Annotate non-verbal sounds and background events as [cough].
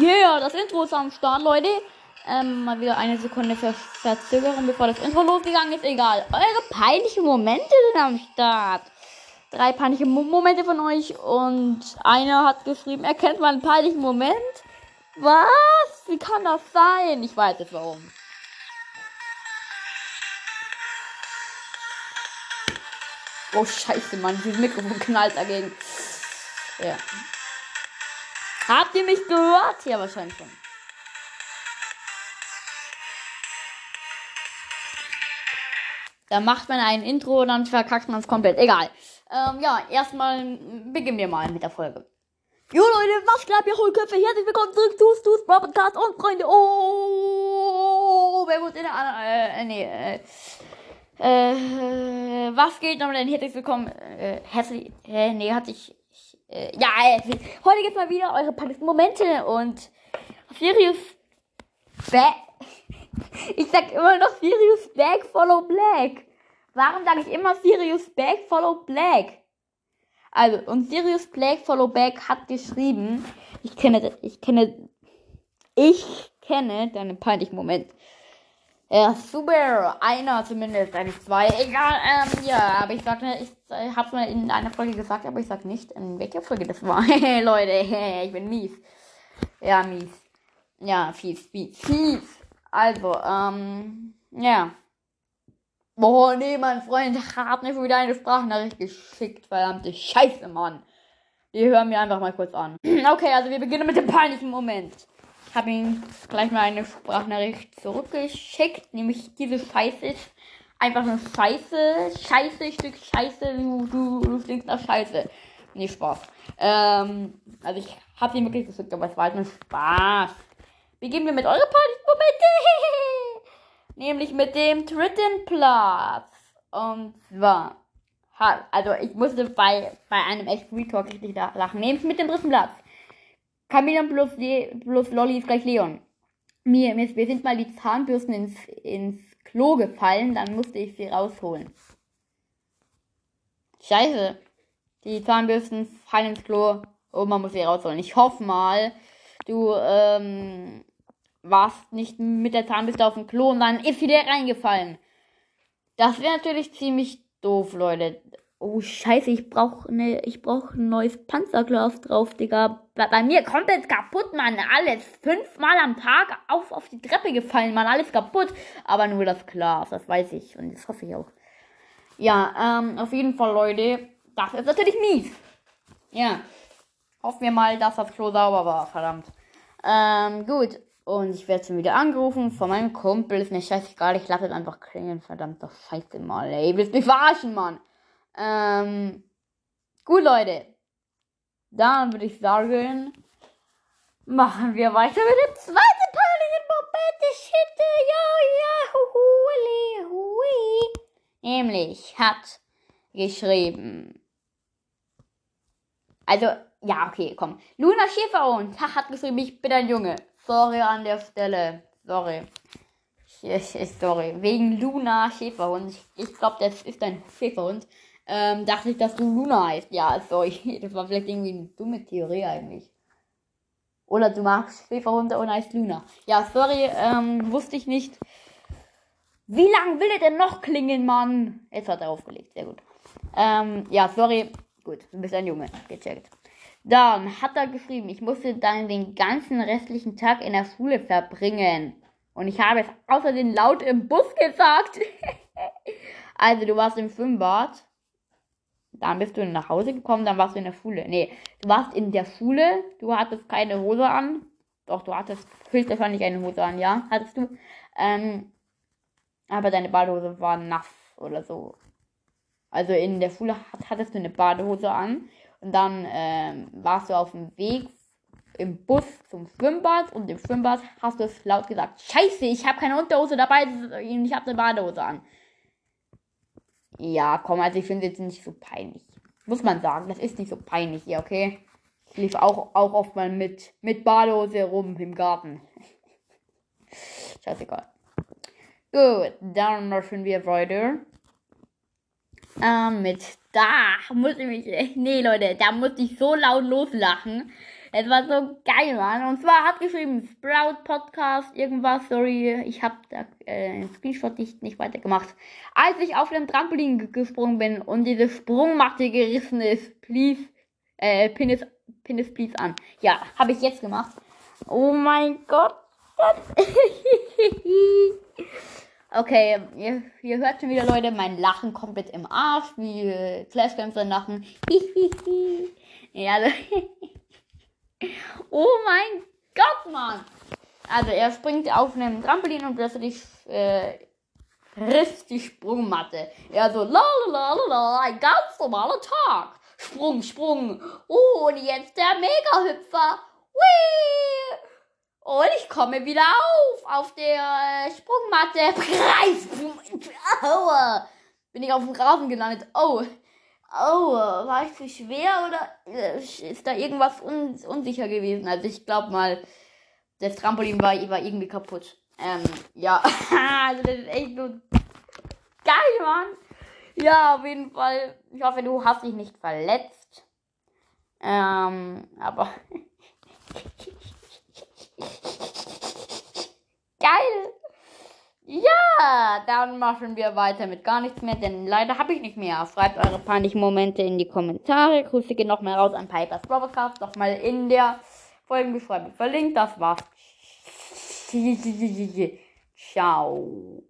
Yeah, das Intro ist am Start, Leute. Ähm, mal wieder eine Sekunde Ver Verzögerung, bevor das Intro losgegangen ist. Egal. Eure peinlichen Momente sind am Start. Drei peinliche Mo Momente von euch und einer hat geschrieben, er kennt mal einen peinlichen Moment. Was? Wie kann das sein? Ich weiß jetzt warum. Oh Scheiße, Mann, dieses Mikrofon knallt dagegen. Ja. Habt ihr mich gehört? Ja, wahrscheinlich schon. Da macht man ein Intro und dann verkackt man es komplett. Egal. Ähm, ja, erstmal beginnen wir mal mit der Folge. Jo Leute, was klappt ihr Hohlköpfe? Herzlich willkommen zurück zu Stu's Podcast und Freunde. Oh, wer wurde in der anderen, äh, nee, äh, äh, was geht noch denn? Herzlich willkommen, äh, herzlich, äh, nee, hatte ich äh, ja, äh, heute geht's mal wieder eure peinlichsten Momente und Sirius Back, [laughs] ich sag immer noch Sirius Back, follow Black. Warum sage ich immer Sirius Back, follow Black? Also, und Sirius Black, follow Back hat geschrieben, ich kenne, ich kenne, ich kenne deinen peinlichen Moment. Ja, super. Einer zumindest, eigentlich zwei. Egal, ähm, ja, aber ich sag, ich äh, hab's mal in einer Folge gesagt, aber ich sag nicht, in welcher Folge das war. [laughs] Leute, ich bin mies. Ja, mies. Ja, fies, fies, fies. Also, ähm, ja. Boah, nee, mein Freund hat mir wieder eine Sprachnachricht geschickt. Verdammte Scheiße, Mann. Die hören mir einfach mal kurz an. [clears throat] Okay, also wir beginnen mit dem peinlichen Moment. Habe ihm gleich mal eine Sprachnachricht zurückgeschickt. Nämlich diese Scheiße ist einfach eine Scheiße. Scheiße, Stück Scheiße. Du, du, du stinkst nach Scheiße. Nee, Spaß. Ähm, also ich habe ihn wirklich geschickt, aber es war halt nur Spaß. Beginnen wir mit eurer Party-Momente. [laughs] Nämlich mit dem dritten Platz. Und zwar. Also ich musste bei, bei einem echten Retalk richtig lachen. Nämlich mit dem dritten Platz. Chameleon plus, Le plus Lolly ist gleich Leon. Mir, mir, wir sind mal die Zahnbürsten ins, ins Klo gefallen, dann musste ich sie rausholen. Scheiße. Die Zahnbürsten fallen ins Klo und man muss sie rausholen. Ich hoffe mal, du ähm, warst nicht mit der Zahnbürste auf dem Klo und dann ist sie dir reingefallen. Das wäre natürlich ziemlich doof, Leute. Oh, scheiße, ich brauche ne, ich brauch ein neues Panzerglas drauf, Digga. Bei, bei mir komplett kaputt, Mann. Alles fünfmal am Tag auf, auf die Treppe gefallen, Mann. Alles kaputt. Aber nur das Glas, das weiß ich. Und das hoffe ich auch. Ja, ähm, auf jeden Fall, Leute. Das ist natürlich mies. Ja. Hoffen wir mal, dass das Klo sauber war, verdammt. Ähm, gut. Und ich werde schon wieder angerufen von meinem Kumpel. Ist mir scheißegal, ich lasse es einfach klingeln. Verdammt, doch scheiße mal, ey. Willst mich verarschen, Mann. Ähm, gut, Leute. Dann würde ich sagen, machen wir weiter mit dem zweiten peinlichen Moment. Shit, ja, ja, hui, hui. Nämlich hat geschrieben. Also, ja, okay, komm. Luna Schäferhund hat geschrieben, ich bin ein Junge. Sorry an der Stelle. Sorry. Sorry. Wegen Luna Schäferhund. Ich glaube, das ist ein Schäferhund ähm, dachte ich, dass du Luna heißt. Ja, sorry. [laughs] Das war vielleicht irgendwie eine dumme Theorie eigentlich. Oder du magst Schäferhunde und heißt Luna. Ja, sorry, ähm, wusste ich nicht. Wie lange will er denn noch klingen, Mann? Jetzt hat er aufgelegt, sehr gut. Ähm, ja, sorry. Gut, du bist ein Junge. Gecheckt. Dann hat er geschrieben, ich musste dann den ganzen restlichen Tag in der Schule verbringen. Und ich habe es außerdem laut im Bus gesagt. [laughs] also, du warst im Schwimmbad dann bist du nach Hause gekommen, dann warst du in der Schule. Nee, du warst in der Schule, du hattest keine Hose an. Doch, du hattest höchstwahrscheinlich eine Hose an, ja, hattest du. Ähm, aber deine Badehose war nass oder so. Also in der Schule hattest du eine Badehose an und dann ähm, warst du auf dem Weg im Bus zum Schwimmbad und im Schwimmbad hast du es laut gesagt: Scheiße, ich habe keine Unterhose dabei, ich habe eine Badehose an. Ja, komm, also ich finde es jetzt nicht so peinlich. Muss man sagen, das ist nicht so peinlich hier, okay? Ich lief auch, auch oft mal mit, mit Badehose rum im Garten. [laughs] Scheißegal. Gut, dann machen wir weiter. Ähm, mit da muss ich mich. [laughs] Nee, Leute, da muss ich so laut loslachen. Es war so geil, Mann. Und zwar hat geschrieben, Sprout Podcast, irgendwas, sorry, ich habe da äh, einen Screenshot nicht, nicht weitergemacht. Als ich auf dem Trampolin gesprungen bin und diese Sprungmatte gerissen ist, please, äh, pin es, pin es please an. Ja, habe ich jetzt gemacht. Oh mein Gott. [laughs] Okay, ihr, ihr hört schon wieder, Leute, mein Lachen komplett im Arsch, wie äh, Flashcamps lachen. [laughs] ja, also [laughs] oh mein Gott, Mann! Also er springt auf einem Trampolin und plötzlich äh, riss die Sprungmatte. Er so, la la la la, ein ganz normaler Tag. Sprung, Sprung. Oh, und jetzt der Mega-Hüpfer. Und ich komme wieder auf, auf der äh, Sprungmatte. Preis! Aua! Bin ich auf dem Rasen gelandet. Oh! Oh, war ich zu schwer oder äh, ist da irgendwas un unsicher gewesen? Also ich glaube mal, das Trampolin war, war irgendwie kaputt. Ähm, ja. [laughs] also das ist echt so geil, Mann. Ja, auf jeden Fall. Ich hoffe, du hast dich nicht verletzt. Ähm, aber [laughs] Geil! Dann machen wir weiter mit gar nichts mehr, denn leider habe ich nicht mehr. Schreibt eure peinlichen Momente in die Kommentare. Grüße gehen noch mal raus an Pipers Broadcast. Nochmal in der Folgenbeschreibung verlinkt. Das war's. Ciao.